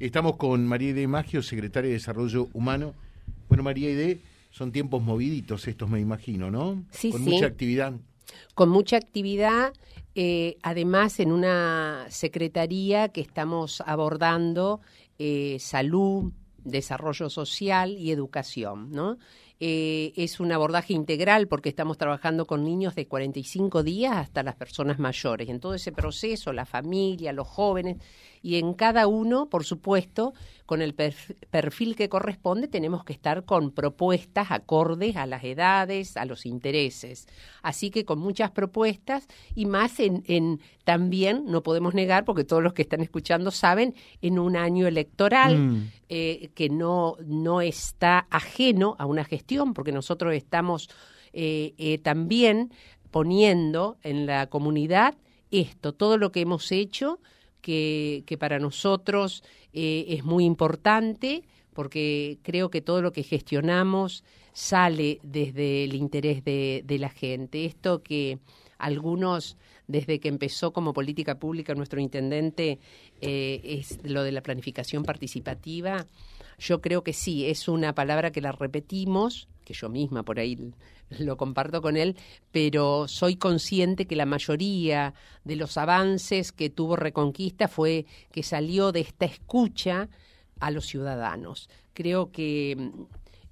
Estamos con María Ide Magio, secretaria de Desarrollo Humano. Bueno, María Ide, son tiempos moviditos estos, me imagino, ¿no? Sí, con sí. mucha actividad. Con mucha actividad, eh, además en una secretaría que estamos abordando eh, salud, desarrollo social y educación, ¿no? Eh, es un abordaje integral porque estamos trabajando con niños de 45 días hasta las personas mayores. En todo ese proceso, la familia, los jóvenes, y en cada uno, por supuesto, con el perf- perfil que corresponde, tenemos que estar con propuestas acordes a las edades, a los intereses. Así que con muchas propuestas y más en, en también, no podemos negar, porque todos los que están escuchando saben, en un año electoral Mm. eh, que no, no está ajeno a una gestión, porque nosotros estamos eh, eh, también poniendo en la comunidad esto, todo lo que hemos hecho, que, para nosotros eh, es muy importante, porque creo que todo lo que gestionamos sale desde el interés de, de la gente. Esto que algunos, desde que empezó como política pública nuestro intendente, eh, es lo de la planificación participativa, yo creo que sí, es una palabra que la repetimos, que yo misma por ahí lo comparto con él, pero soy consciente que la mayoría de los avances que tuvo Reconquista fue que salió de esta escucha a los ciudadanos. Creo que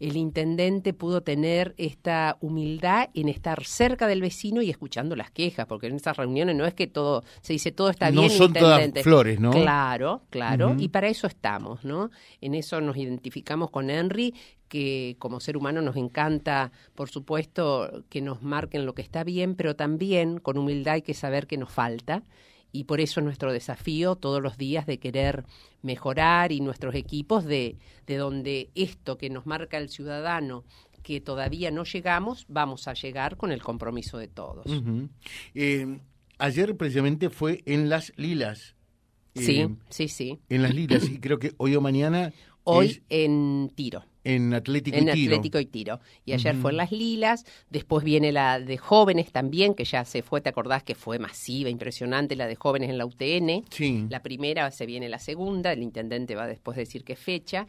el intendente pudo tener esta humildad en estar cerca del vecino y escuchando las quejas, porque en esas reuniones no es que todo se dice todo está No bien, son todas flores, ¿no? Claro, claro, y para eso estamos, ¿no? En eso nos identificamos con Henry, que como ser humano nos encanta, por supuesto, que nos marquen lo que está bien, pero también con humildad hay que saber que nos falta. Y por eso nuestro desafío todos los días de querer mejorar y nuestros equipos de, de donde esto que nos marca el ciudadano, que todavía no llegamos, vamos a llegar con el compromiso de todos. Eh, ayer precisamente fue en Las Lilas. Eh, Sí, sí, sí. En Las Lilas, y creo que hoy o mañana Hoy es en tiro. En Atlético en y Tiro. Atlético y Tiro. Y ayer fue en Las Lilas, después viene la de jóvenes también, que ya se fue, ¿te acordás que fue masiva, impresionante la de jóvenes en la UTN? Sí. La primera, se viene la segunda, el intendente va después a decir qué fecha,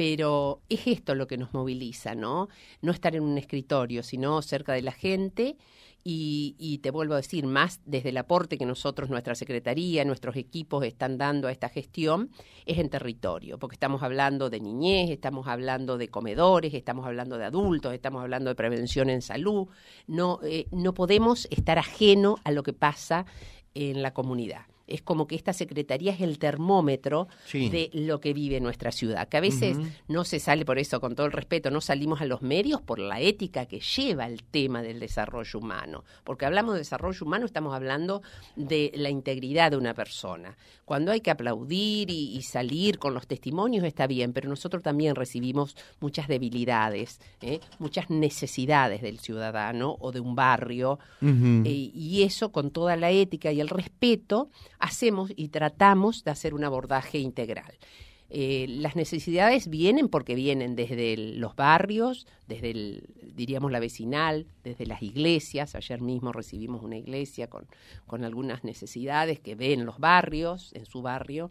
pero es esto lo que nos moviliza, ¿no? No estar en un escritorio, sino cerca de la gente y, y te vuelvo a decir, más desde el aporte que nosotros, nuestra secretaría, nuestros equipos están dando a esta gestión, es en territorio, porque estamos hablando de niñez, estamos hablando de comedores, estamos hablando de adultos, estamos hablando de prevención en salud, no, eh, no podemos estar ajeno a lo que pasa en la comunidad. Es como que esta secretaría es el termómetro Sí. de lo que vive nuestra ciudad, que a veces no se sale por eso, con todo el respeto, no salimos a los medios por la ética que lleva el tema del desarrollo humano. Porque hablamos de desarrollo humano, estamos hablando de la integridad de una persona. Cuando hay que aplaudir y, y salir con los testimonios está bien, pero nosotros también recibimos muchas debilidades, ¿eh? muchas necesidades del ciudadano o de un barrio. Eh, y eso con toda la ética y el respeto hacemos y tratamos de hacer un abordaje integral. Eh, las necesidades vienen porque vienen desde los barrios, desde el, diríamos la vecinal, desde las iglesias. Ayer mismo recibimos una iglesia con, con algunas necesidades que ven los barrios, en su barrio.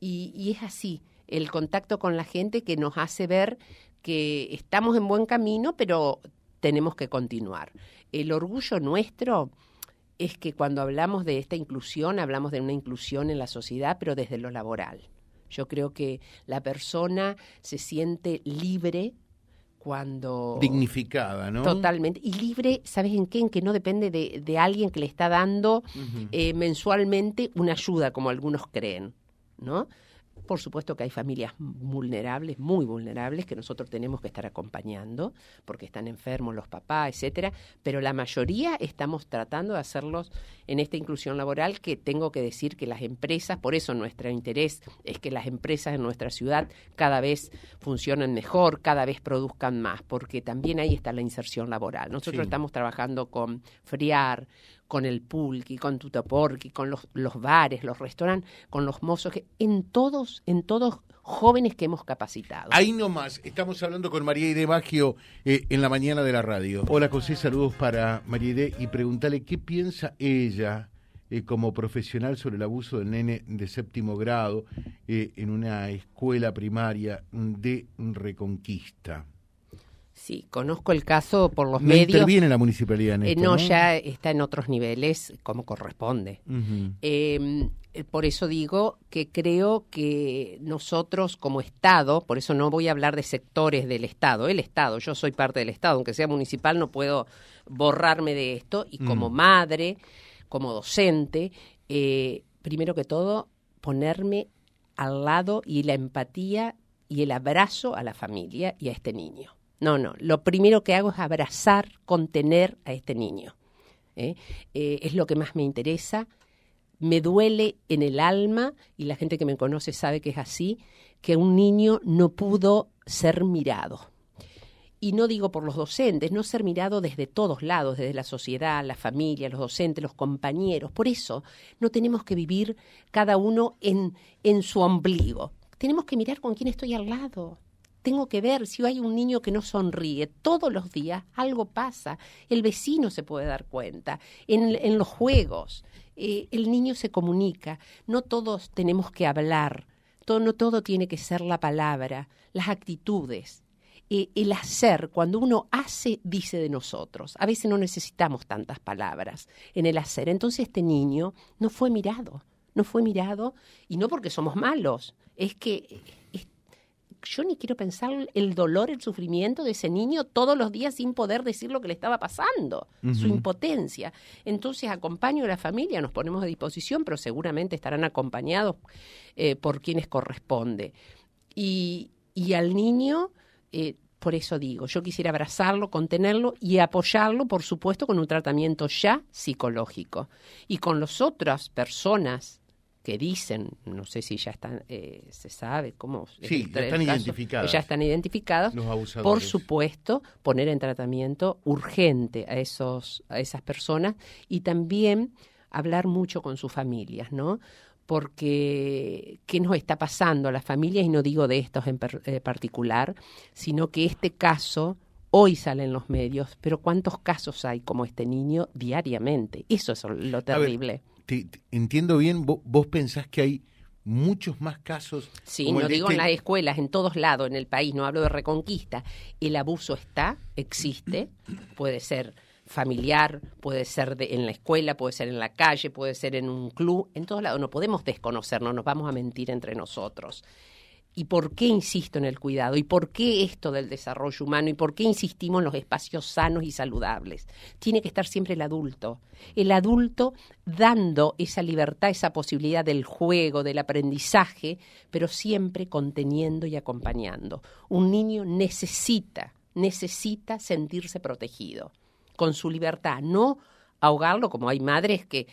Y es así, el contacto con la gente que nos hace ver que estamos en buen camino, pero tenemos que continuar. El orgullo nuestro es que cuando hablamos de esta inclusión, hablamos de una inclusión en la sociedad, pero desde lo laboral. Yo creo que la persona se siente libre cuando... Dignificada, ¿no? Totalmente. Y libre, ¿sabes en qué? En que no depende de, de alguien que le está dando eh, mensualmente una ayuda, como algunos creen, ¿no? Por supuesto que hay familias vulnerables, muy vulnerables, que nosotros tenemos que estar acompañando, porque están enfermos los papás, etcétera, pero la mayoría estamos tratando de hacerlos en esta inclusión laboral, que tengo que decir que las empresas, por eso nuestro interés es que las empresas en nuestra ciudad cada vez funcionen mejor, cada vez produzcan más, porque también ahí está la inserción laboral. Nosotros Sí. estamos trabajando con Friar, con el Pulqui, con Tutaporqui, con los, los bares, los restaurantes, con los mozos, que en todos, en todos jóvenes que hemos capacitado. Ahí nomás, estamos hablando con María Ide Maggio eh, en la mañana de la radio. Hola José, saludos para María Ide y preguntarle qué piensa ella eh, como profesional sobre el abuso del nene de séptimo grado eh, en una escuela primaria de Reconquista. Sí, conozco el caso por los no medios. interviene la municipalidad en Eh, esto, no, ¿no? ya está en otros niveles como corresponde. Ujú. Eh, por eso digo que creo que nosotros como Estado, por eso no voy a hablar de sectores del Estado, el Estado, yo soy parte del Estado, aunque sea municipal, no puedo borrarme de esto, y como Mm. madre, como docente, eh, primero que todo, ponerme al lado y la empatía y el abrazo a la familia y a este niño. No, no, lo primero que hago es abrazar, contener a este niño. ¿eh? Eh, es lo que más me interesa me duele en el alma, y la gente que me conoce sabe que es así, que un niño no pudo ser mirado. Y no digo por los docentes, no ser mirado desde todos lados, desde la sociedad, la familia, los docentes, los compañeros. Por eso no tenemos que vivir cada uno en, en su ombligo. Tenemos que mirar con quién estoy al lado. Tengo que ver si hay un niño que no sonríe. Todos los días algo pasa. El vecino se puede dar cuenta. En, los juegos, eh, el niño se comunica. No todos tenemos que hablar. Todo, no todo tiene que ser la palabra, las actitudes. Eh, el hacer, cuando uno hace, dice de nosotros. A veces no necesitamos tantas palabras en el hacer. Entonces este niño no fue mirado, no fue mirado, y no porque somos malos, es que es- yo ni quiero pensar el dolor, el sufrimiento de ese niño todos los días sin poder decir lo que le estaba pasando, su impotencia. Entonces acompaño a la familia, nos ponemos a disposición, pero seguramente estarán acompañados eh, por quienes corresponde. Y, y al niño, eh, por eso digo, yo quisiera abrazarlo, contenerlo y apoyarlo, por supuesto, con un tratamiento ya psicológico. Y con las otras personas que dicen, no sé si ya están, eh, se sabe cómo... Sí, ya están caso, identificadas. Ya están identificadas. Los Por abusadores. supuesto, poner en tratamiento urgente a, esos, a esas personas y también hablar mucho con sus familias, ¿no? Porque, ¿qué nos está pasando a las familias? Y no digo de estos en per- eh, particular, sino que este caso hoy sale en los medios, pero ¿cuántos casos hay como este niño diariamente? Eso es lo terrible. Te- te- entiendo bien, vos, vos pensás que hay muchos más casos. Sí, no digo en este- las escuelas, en todos lados en el país, no hablo de reconquista. El abuso está, existe, puede ser familiar, puede ser de- en la escuela, puede ser en la calle, puede ser en un club, en todos lados. No podemos desconocernos, nos vamos a mentir entre nosotros. ¿Y por qué insisto en el cuidado? ¿Y por qué esto del desarrollo humano? ¿Y por qué insistimos en los espacios sanos y saludables? Tiene que estar siempre el adulto. El adulto dando esa libertad, esa posibilidad del juego, del aprendizaje, pero siempre conteniendo y acompañando. Un niño necesita, necesita sentirse protegido, con su libertad, no ahogarlo, como hay madres que,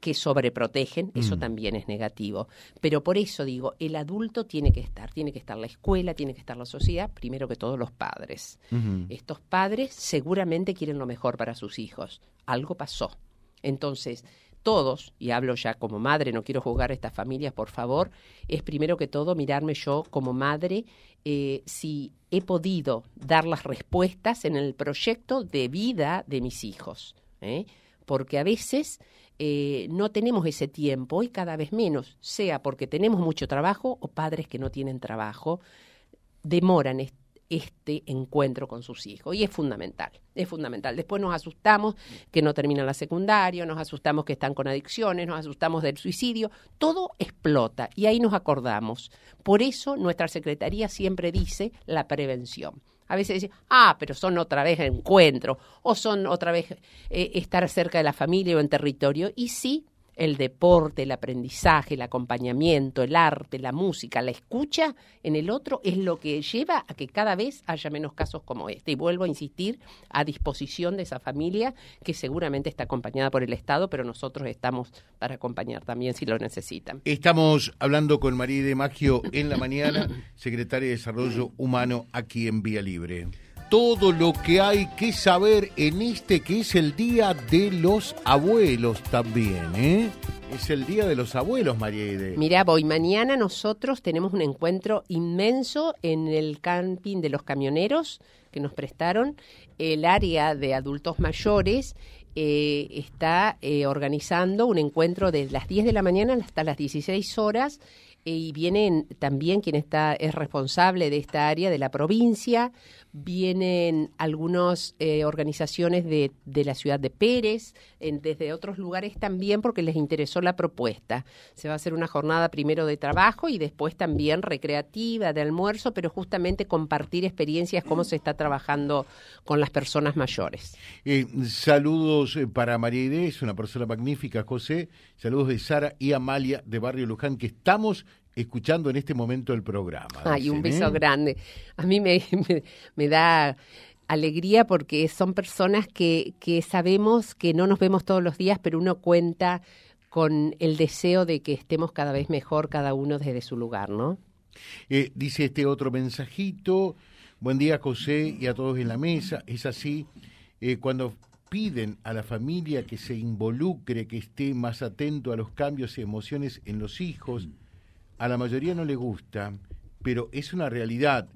que sobreprotegen, eso Mm. también es negativo. Pero por eso digo, el adulto tiene que estar, tiene que estar la escuela, tiene que estar la sociedad, primero que todos los padres. Estos padres seguramente quieren lo mejor para sus hijos. Algo pasó. Entonces, todos, y hablo ya como madre, no quiero juzgar a estas familias, por favor, es primero que todo mirarme yo como madre eh, si he podido dar las respuestas en el proyecto de vida de mis hijos. ¿eh? Porque a veces eh, no tenemos ese tiempo y cada vez menos, sea porque tenemos mucho trabajo o padres que no tienen trabajo, demoran est- este encuentro con sus hijos. Y es fundamental, es fundamental. Después nos asustamos que no terminan la secundaria, nos asustamos que están con adicciones, nos asustamos del suicidio, todo explota y ahí nos acordamos. Por eso nuestra Secretaría siempre dice la prevención. A veces dice, ah, pero son otra vez encuentros, o son otra vez eh, estar cerca de la familia o en territorio. Y sí, el deporte, el aprendizaje, el acompañamiento, el arte, la música, la escucha en el otro es lo que lleva a que cada vez haya menos casos como este. Y vuelvo a insistir a disposición de esa familia que seguramente está acompañada por el Estado, pero nosotros estamos para acompañar también si lo necesitan. Estamos hablando con María de Maggio en la mañana, secretaria de Desarrollo Humano aquí en Vía Libre. Todo lo que hay que saber en este que es el Día de los Abuelos también, ¿eh? Es el Día de los Abuelos, María Ide. Mira, voy mañana nosotros tenemos un encuentro inmenso en el camping de los camioneros que nos prestaron el área de adultos mayores eh, está eh, organizando un encuentro desde las 10 de la mañana hasta las 16 horas y vienen también quien está es responsable de esta área de la provincia, vienen algunas eh, organizaciones de, de, la ciudad de Pérez, en, desde otros lugares también porque les interesó la propuesta. Se va a hacer una jornada primero de trabajo y después también recreativa, de almuerzo, pero justamente compartir experiencias, cómo se está trabajando con las personas mayores. Eh, saludos eh, para María Inés, una persona magnífica, José. Saludos de Sara y Amalia de Barrio Luján, que estamos escuchando en este momento el programa. Ay, dicen, un beso ¿eh? grande. A mí me, me, me, da alegría porque son personas que, que sabemos que no nos vemos todos los días, pero uno cuenta con el deseo de que estemos cada vez mejor cada uno desde su lugar, ¿no? Eh, dice este otro mensajito, buen día José y a todos en la mesa, es así, eh, cuando piden a la familia que se involucre, que esté más atento a los cambios y emociones en los hijos, a la mayoría no le gusta, pero es una realidad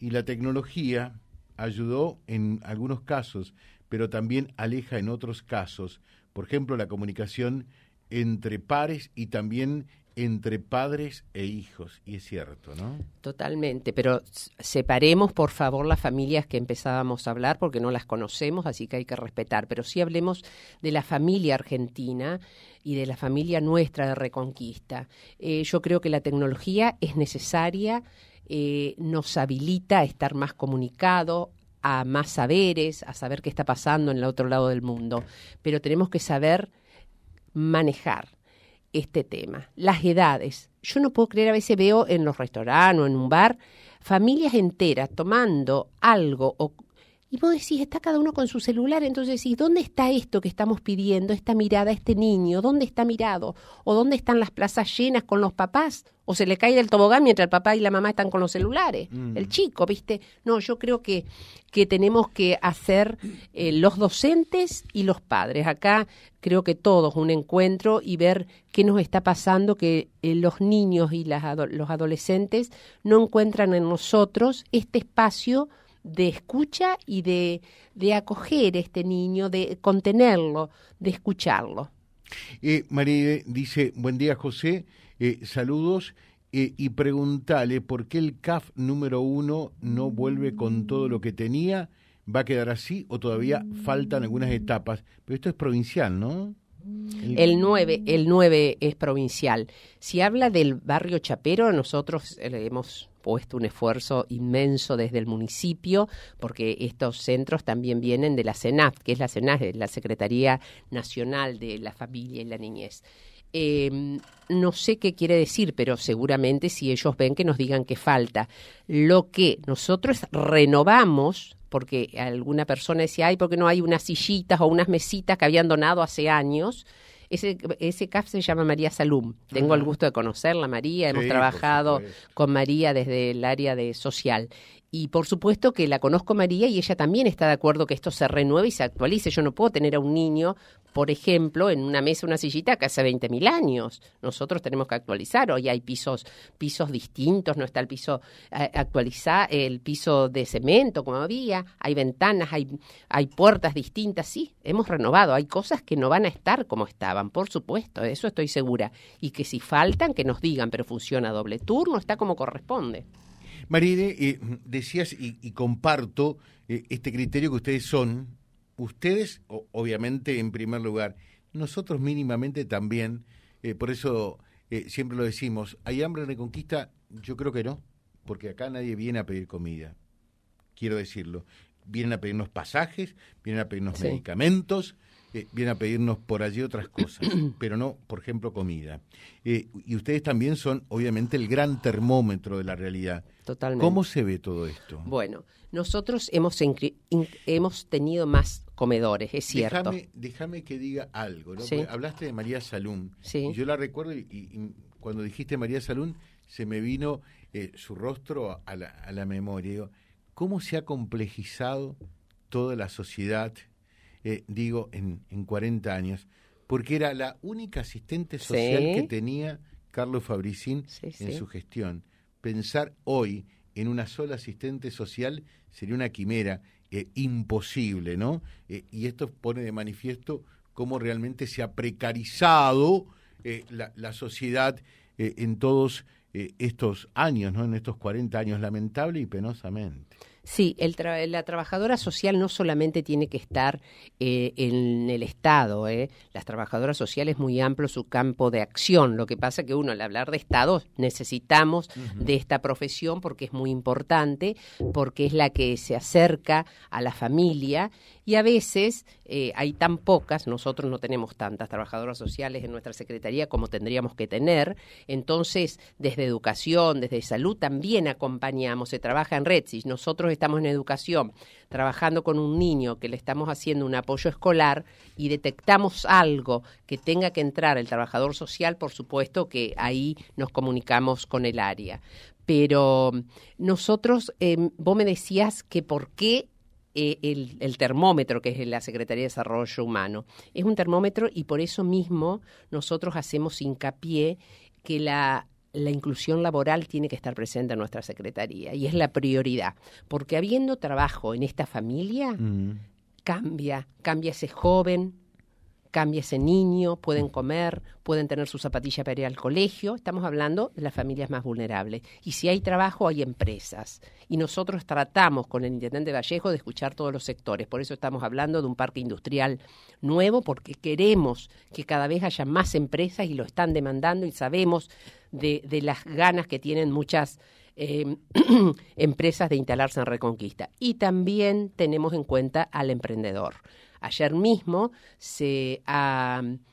y la tecnología ayudó en algunos casos, pero también aleja en otros casos. Por ejemplo, la comunicación entre pares y también entre padres e hijos, y es cierto, ¿no? Totalmente, pero separemos por favor las familias que empezábamos a hablar porque no las conocemos, así que hay que respetar, pero sí hablemos de la familia argentina y de la familia nuestra de Reconquista. Eh, yo creo que la tecnología es necesaria, eh, nos habilita a estar más comunicado, a más saberes, a saber qué está pasando en el otro lado del mundo, pero tenemos que saber manejar este tema. Las edades. Yo no puedo creer, a veces veo en los restaurantes o en un bar familias enteras tomando algo o y vos decís, está cada uno con su celular, entonces decís, ¿dónde está esto que estamos pidiendo, esta mirada, este niño? ¿Dónde está mirado? ¿O dónde están las plazas llenas con los papás? ¿O se le cae del tobogán mientras el papá y la mamá están con los celulares? Mm. El chico, ¿viste? No, yo creo que, que tenemos que hacer eh, los docentes y los padres. Acá creo que todos un encuentro y ver qué nos está pasando, que eh, los niños y las, los adolescentes no encuentran en nosotros este espacio de escucha y de, de acoger a este niño, de contenerlo, de escucharlo. Eh, María dice, buen día José, eh, saludos eh, y pregúntale por qué el CAF número uno no vuelve con todo lo que tenía, va a quedar así o todavía faltan algunas etapas. Pero esto es provincial, ¿no? El 9, el 9 es provincial. Si habla del barrio Chapero, nosotros hemos puesto un esfuerzo inmenso desde el municipio, porque estos centros también vienen de la CENAF, que es la CENAF, la Secretaría Nacional de la Familia y la Niñez. Eh, no sé qué quiere decir, pero seguramente si ellos ven que nos digan que falta. Lo que nosotros renovamos, porque alguna persona decía, ay, porque no hay unas sillitas o unas mesitas que habían donado hace años? Ese, ese CAF se llama María Salum. Tengo el gusto de conocerla, María. Hemos trabajado con María desde el área de social. Y por supuesto que la conozco María y ella también está de acuerdo que esto se renueve y se actualice. Yo no puedo tener a un niño, por ejemplo, en una mesa, una sillita que hace 20.000 años. Nosotros tenemos que actualizar. Hoy hay pisos, pisos distintos, no está el piso eh, el piso de cemento como había, hay ventanas, hay, hay puertas distintas. Sí, hemos renovado. Hay cosas que no van a estar como estaban, por supuesto, de eso estoy segura. Y que si faltan, que nos digan, pero funciona doble turno, está como corresponde. Maride, eh, decías y, y comparto eh, este criterio que ustedes son, ustedes o, obviamente en primer lugar, nosotros mínimamente también, eh, por eso eh, siempre lo decimos, ¿hay hambre en Reconquista? Yo creo que no, porque acá nadie viene a pedir comida, quiero decirlo. Vienen a pedirnos pasajes, vienen a pedirnos sí. medicamentos, eh, vienen a pedirnos por allí otras cosas, pero no, por ejemplo, comida. Eh, y ustedes también son, obviamente, el gran termómetro de la realidad. Totalmente. ¿Cómo se ve todo esto? Bueno, nosotros hemos, hemos tenido más comedores, es cierto. Déjame, que diga algo. ¿no? Sí. Hablaste de María Salún. Sí. Y yo la recuerdo y, y cuando dijiste María Salún, se me vino eh, su rostro a la, a la memoria. Digo, ¿Cómo se ha complejizado toda la sociedad? Eh, digo, en, en 40 años, porque era la única asistente social Sí. que tenía Carlos Fabricín Sí, en sí. su gestión. Pensar hoy en una sola asistente social sería una quimera eh, imposible, ¿no? Eh, y esto pone de manifiesto cómo realmente se ha precarizado eh, la, la, sociedad en todos estos años, ¿no? En estos 40 años, lamentable y penosamente. Sí, el la trabajadora social no solamente tiene que estar eh, en el Estado, ¿eh? las trabajadoras sociales es muy amplio su campo de acción. Lo que pasa que uno al hablar de Estado necesitamos de esta profesión porque es muy importante, porque es la que se acerca a la familia y a veces eh, hay tan pocas, nosotros no tenemos tantas trabajadoras sociales en nuestra Secretaría como tendríamos que tener, entonces desde educación, desde salud también acompañamos, se trabaja en Redsis, nosotros estamos en educación trabajando con un niño que le estamos haciendo un apoyo escolar y detectamos algo que tenga que entrar el trabajador social, por supuesto que ahí nos comunicamos con el área. Pero nosotros, eh, vos me decías que por qué eh, el, termómetro que es la Secretaría de Desarrollo Humano. Es un termómetro y por eso mismo nosotros hacemos hincapié que la, la inclusión laboral tiene que estar presente en nuestra Secretaría y es la prioridad, porque habiendo trabajo en esta familia, mm. cambia, cambia ese joven, cambia ese niño, pueden comer, pueden tener su zapatilla para ir al colegio. Estamos hablando de las familias más vulnerables. Y si hay trabajo, hay empresas. Y nosotros tratamos con el intendente Vallejo de escuchar todos los sectores. Por eso estamos hablando de un parque industrial nuevo, porque queremos que cada vez haya más empresas y lo están demandando y sabemos de, las ganas que tienen muchas eh, empresas de instalarse en Reconquista. Y también tenemos en cuenta al emprendedor. Ayer mismo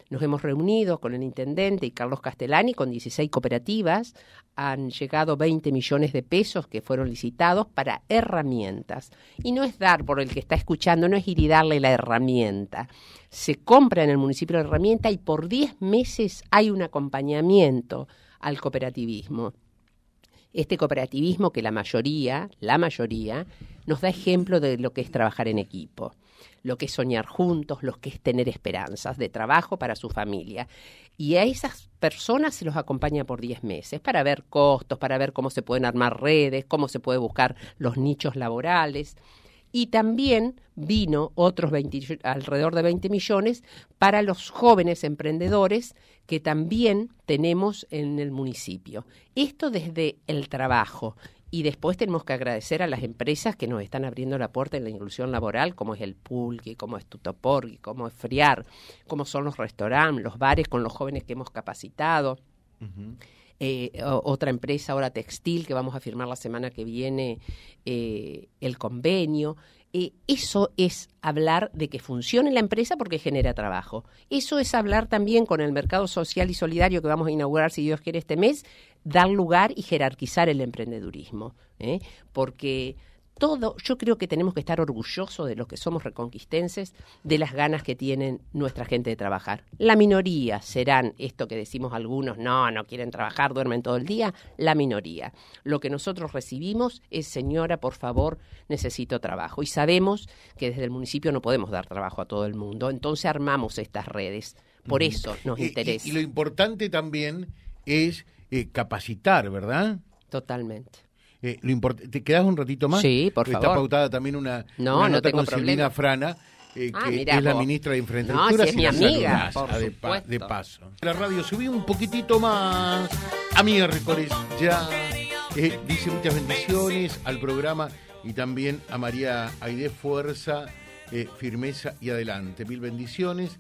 nos hemos reunido con el intendente y Carlos Castellani con 16 cooperativas. Han llegado 20 millones de pesos que fueron licitados para herramientas. Y no es dar por el que está escuchando, no es ir y darle la herramienta. Se compra en el municipio la herramienta y por 10 meses hay un acompañamiento al cooperativismo este cooperativismo que la mayoría, la mayoría, nos da ejemplo de lo que es trabajar en equipo lo que es soñar juntos, lo que es tener esperanzas de trabajo para su familia. Y a esas personas se los acompaña por 10 meses para ver costos, para ver cómo se pueden armar redes, cómo se puede buscar los nichos laborales. Y también vino otros alrededor de 20 millones para los jóvenes emprendedores que también tenemos en el municipio. Esto desde el trabajo y después tenemos que agradecer a las empresas que nos están abriendo la puerta en la inclusión laboral, como es el Pulque, como es Tutoporgui, como es Friar, como son los restaurantes, los bares con los jóvenes que hemos capacitado. Eh, otra empresa ahora textil que vamos a firmar la semana que viene eh, el convenio. Eh, eso es hablar de que funcione la empresa porque genera trabajo. Eso es hablar también con el mercado social y solidario que vamos a inaugurar, si Dios quiere, este mes, dar lugar y jerarquizar el emprendedurismo. ¿eh? Porque todo, yo creo que tenemos que estar orgullosos de los que somos reconquistenses, de las ganas que tienen nuestra gente de trabajar. La minoría serán esto que decimos algunos, no, no quieren trabajar, duermen todo el día, la minoría. Lo que nosotros recibimos es, señora, por favor, necesito trabajo. Y sabemos que desde el municipio no podemos dar trabajo a todo el mundo, entonces armamos estas redes. Por eso nos interesa. Y, lo importante también es eh, capacitar, ¿verdad? Totalmente. Eh, ¿Te quedas un ratito más? Sí, por favor. Está pautada también una, no, nota con Silvina Frana, eh, ah, que es la ministra de Infraestructura. No, es mi amiga, de, paso. La radio subí un poquitito más a miércoles ya. Eh, dice muchas bendiciones al programa y también a María Aide Fuerza, firmeza y adelante. Mil bendiciones.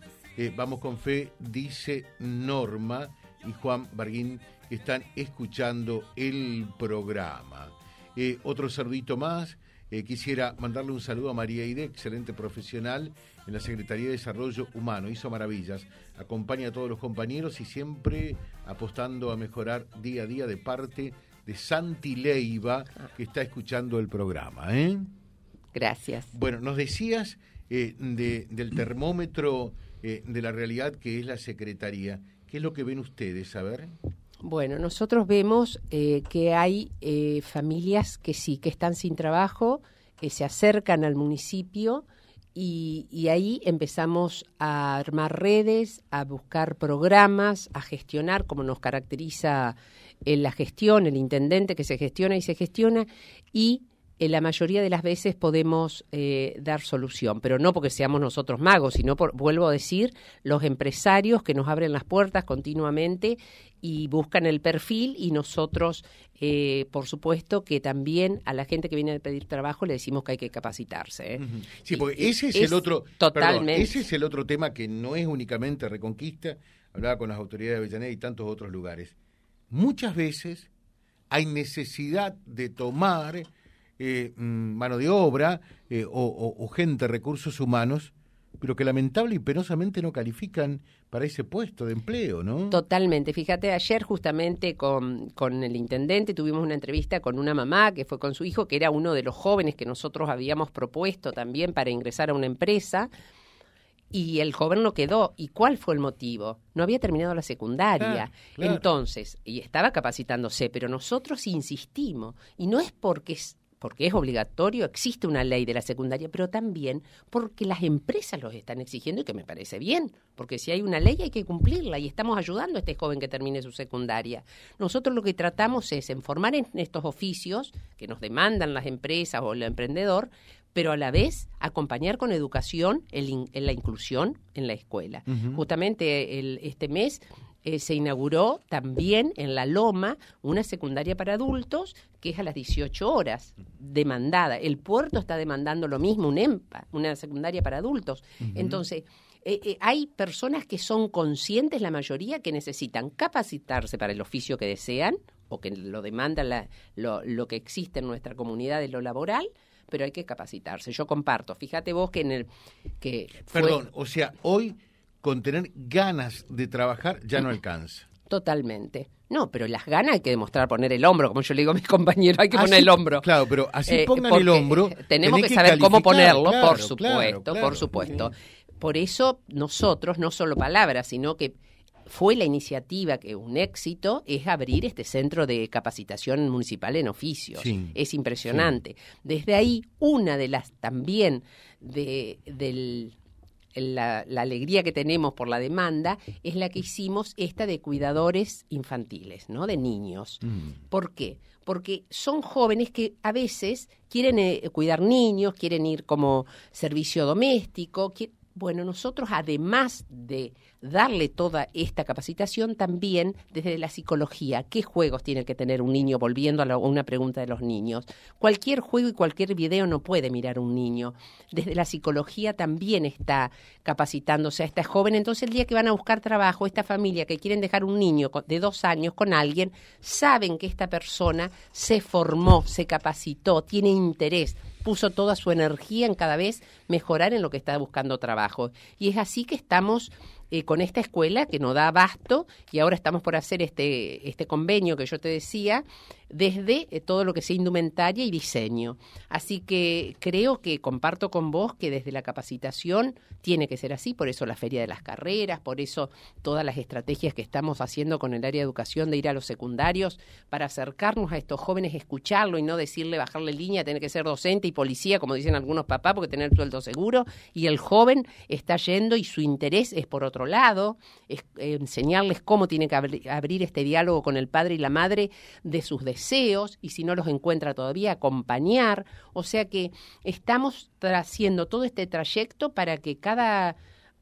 vamos con fe, dice Norma y Juan Barguín están escuchando el programa. Eh, otro saludito más. Eh, quisiera mandarle un saludo a María Ide, excelente profesional en la Secretaría de Desarrollo Humano. Hizo maravillas. Acompaña a todos los compañeros y siempre apostando a mejorar día a día de parte de Santi Leiva, que está escuchando el programa. ¿eh? Gracias. Bueno, nos decías del termómetro de la realidad que es la Secretaría. ¿Qué es lo que ven ustedes? A ver. Bueno, nosotros vemos eh, que hay eh, familias que sí, que están sin trabajo, que se acercan al municipio y, ahí empezamos a armar redes, a buscar programas, a gestionar, como nos caracteriza la gestión, el intendente que se gestiona y se gestiona, y en la mayoría de las veces podemos eh, dar solución, pero no porque seamos nosotros magos, sino por, vuelvo a decir, los empresarios que nos abren las puertas continuamente y buscan el perfil y nosotros, eh, por supuesto, que también a la gente que viene a pedir trabajo le decimos que hay que capacitarse. ¿eh? Sí, porque ese es, el otro, totalmente. ese es el otro tema que no es únicamente Reconquista, hablaba con las autoridades de Avellaneda y tantos otros lugares. Muchas veces hay necesidad de tomar eh, mm, mano de obra eh, o, gente, recursos humanos, pero que lamentable y penosamente no califican para ese puesto de empleo, ¿no? Totalmente. Fíjate, ayer justamente con, con el intendente tuvimos una entrevista con una mamá que fue con su hijo, que era uno de los jóvenes que nosotros habíamos propuesto también para ingresar a una empresa y el joven no quedó. ¿Y cuál fue el motivo? No había terminado la secundaria. Entonces, y estaba capacitándose, pero nosotros insistimos. Y no es porque porque es obligatorio, existe una ley de la secundaria, pero también porque las empresas los están exigiendo y que me parece bien, porque si hay una ley hay que cumplirla y estamos ayudando a este joven que termine su secundaria. Nosotros lo que tratamos es en formar en estos oficios que nos demandan las empresas o el emprendedor, pero a la vez acompañar con educación en, la inclusión en la escuela. Justamente el, este mes eh, se inauguró también en La Loma una secundaria para adultos que es a las 18 horas, demandada. El puerto está demandando lo mismo, un EMPA, una secundaria para adultos. Entonces, eh, eh, hay personas que son conscientes, la mayoría, que necesitan capacitarse para el oficio que desean o que lo demanda lo, lo que existe en nuestra comunidad de lo laboral, pero hay que capacitarse. Yo comparto. Fíjate vos que en el que Perdón, o sea, hoy con tener ganas de trabajar ya no alcanza. Totalmente. No, pero las ganas hay que demostrar poner el hombro, como yo le digo a mis compañeros, hay que poner el hombro. Claro, pero así eh, pongan el hombro. Tenemos que, saber cómo ponerlo, por supuesto, por supuesto. Por eso nosotros, no solo palabras, sino que fue la iniciativa que un éxito es abrir este centro de capacitación municipal en oficios. es impresionante. Desde ahí, una de las también de, del la, alegría que tenemos por la demanda es la que hicimos esta de cuidadores infantiles, ¿no? De niños. Mm. ¿Por qué? Porque son jóvenes que a veces quieren eh, cuidar niños, quieren ir como servicio doméstico. Bueno, nosotros además de darle toda esta capacitación también desde la psicología. ¿Qué juegos tiene que tener un niño? Volviendo a, una pregunta de los niños. Cualquier juego y cualquier video no puede mirar un niño. Desde la psicología también está capacitándose a esta joven. Entonces el día que van a buscar trabajo, esta familia que quieren dejar un niño de dos años con alguien, saben que esta persona se formó, se capacitó, tiene interés puso toda su energía en cada vez mejorar en lo que está buscando trabajo. Y es así que estamos eh, con esta escuela que nos da abasto y ahora estamos por hacer este, este convenio que yo te decía desde eh, todo lo que sea indumentaria y diseño. Así que creo que comparto con vos que desde la capacitación tiene que ser así, por eso la feria de las carreras, por eso todas las estrategias que estamos haciendo con el área de educación de ir a los secundarios para acercarnos a estos jóvenes, escucharlo y no decirle bajarle línea, tener que ser docente y policía, como dicen algunos papás, porque tener sueldo seguro, y el joven está yendo y su interés es por otro lado, es, eh, enseñarles cómo tiene que abrir este diálogo con el padre y la madre de sus deseos y si no los encuentra todavía, acompañar. O sea que estamos haciendo todo este trayecto para que cada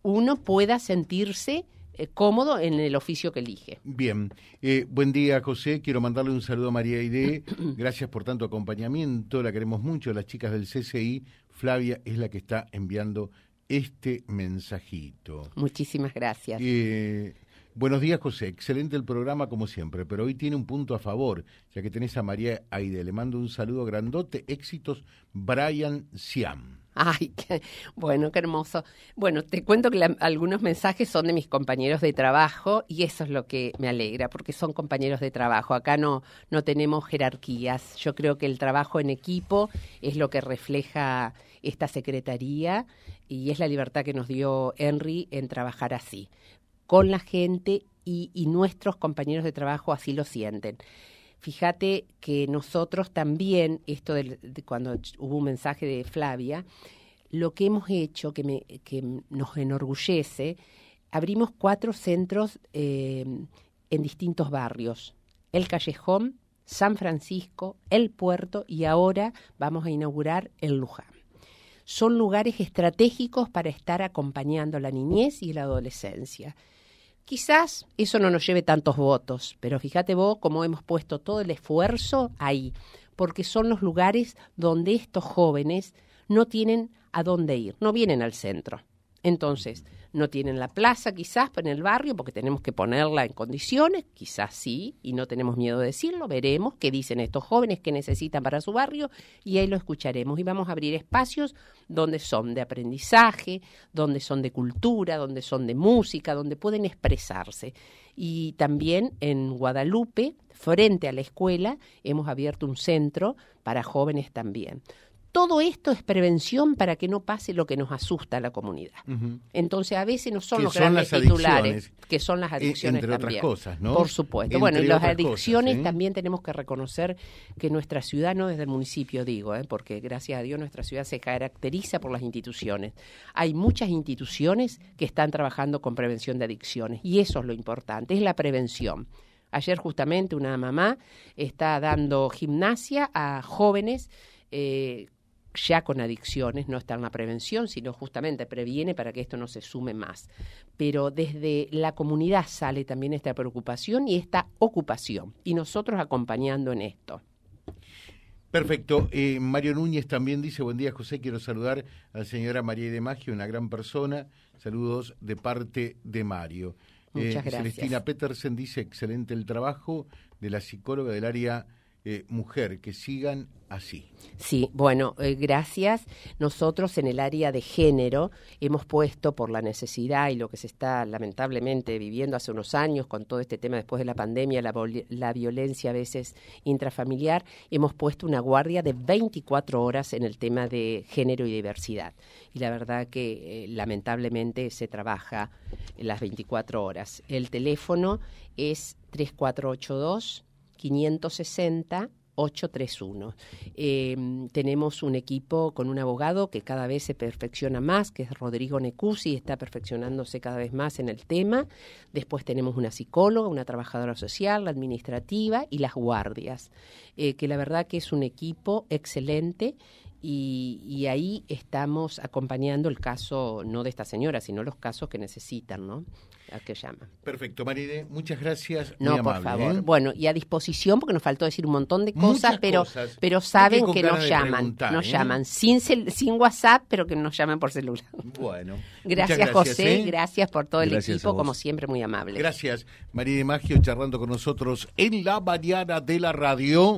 uno pueda sentirse eh, cómodo en el oficio que elige. Bien, eh, buen día José, quiero mandarle un saludo a María Aide, gracias por tanto acompañamiento, la queremos mucho, las chicas del CCI, Flavia es la que está enviando este mensajito. Muchísimas gracias. Eh, buenos días, José. Excelente el programa como siempre, pero hoy tiene un punto a favor, ya que tenés a María Aide. Le mando un saludo grandote. Éxitos, Brian Siam. Ay, qué, bueno, qué hermoso. Bueno, te cuento que algunos mensajes son de mis compañeros de trabajo y eso es lo que me alegra, porque son compañeros de trabajo. Acá no, no tenemos jerarquías. Yo creo que el trabajo en equipo es lo que refleja esta secretaría y es la libertad que nos dio Henry en trabajar así, con la gente y, nuestros compañeros de trabajo así lo sienten. Fíjate que nosotros también, esto de, cuando hubo un mensaje de Flavia, lo que hemos hecho, que, me, que nos enorgullece, abrimos cuatro centros eh, en distintos barrios el Callejón, San Francisco, el Puerto y ahora vamos a inaugurar el Luján. Son lugares estratégicos para estar acompañando la niñez y la adolescencia. Quizás eso no nos lleve tantos votos, pero fíjate vos cómo hemos puesto todo el esfuerzo ahí, porque son los lugares donde estos jóvenes no tienen a dónde ir, no vienen al centro. Entonces, no tienen la plaza quizás en el barrio porque tenemos que ponerla en condiciones, quizás sí, y no tenemos miedo de decirlo, veremos qué dicen estos jóvenes que necesitan para su barrio y ahí lo escucharemos. Y vamos a abrir espacios donde son de aprendizaje, donde son de cultura, donde son de música, donde pueden expresarse. Y también en Guadalupe, frente a la escuela, hemos abierto un centro para jóvenes también todo esto es prevención para que no pase lo que nos asusta a la comunidad. Entonces, a veces no son los grandes titulares, que son las adicciones entre también. otras cosas, ¿no? Por supuesto. bueno, y las adicciones también tenemos que reconocer que nuestra ciudad, no desde el municipio digo, ¿eh? porque gracias a Dios nuestra ciudad se caracteriza por las instituciones. Hay muchas instituciones que están trabajando con prevención de adicciones y eso es lo importante, es la prevención. Ayer justamente una mamá está dando gimnasia a jóvenes eh, ya con adicciones, no está en la prevención, sino justamente previene para que esto no se sume más. Pero desde la comunidad sale también esta preocupación y esta ocupación, y nosotros acompañando en esto. Perfecto. Eh, Mario Núñez también dice, buen día José, quiero saludar a la señora María de Maggio, una gran persona. Saludos de parte de Mario. Muchas eh, gracias. Celestina Petersen dice, excelente el trabajo de la psicóloga del área eh, mujer, que sigan así. Sí, bueno, eh, gracias. Nosotros en el área de género hemos puesto por la necesidad y lo que se está lamentablemente viviendo hace unos años con todo este tema después de la pandemia, la, la violencia a veces intrafamiliar, hemos puesto una guardia de 24 horas en el tema de género y diversidad. Y la verdad que eh, lamentablemente se trabaja las 24 horas. El teléfono es 3482 560 831. Eh, tenemos un equipo con un abogado que cada vez se perfecciona más, que es Rodrigo Necusi, está perfeccionándose cada vez más en el tema. Después tenemos una psicóloga, una trabajadora social, la administrativa y las guardias, eh, que la verdad que es un equipo excelente y, y, ahí estamos acompañando el caso, no de esta señora, sino los casos que necesitan, ¿no? A que llaman. Perfecto, Maride, muchas gracias. No, por favor. ¿eh? Bueno, y a disposición, porque nos faltó decir un montón de cosas, pero pero saben que, nos llaman, nos ¿eh? llaman sin, sin WhatsApp, pero que nos llaman por celular. Bueno. gracias, José, ¿eh? gracias por todo el equipo, como siempre, muy amable. Gracias, Maride Maggio, charlando con nosotros en la mañana de la radio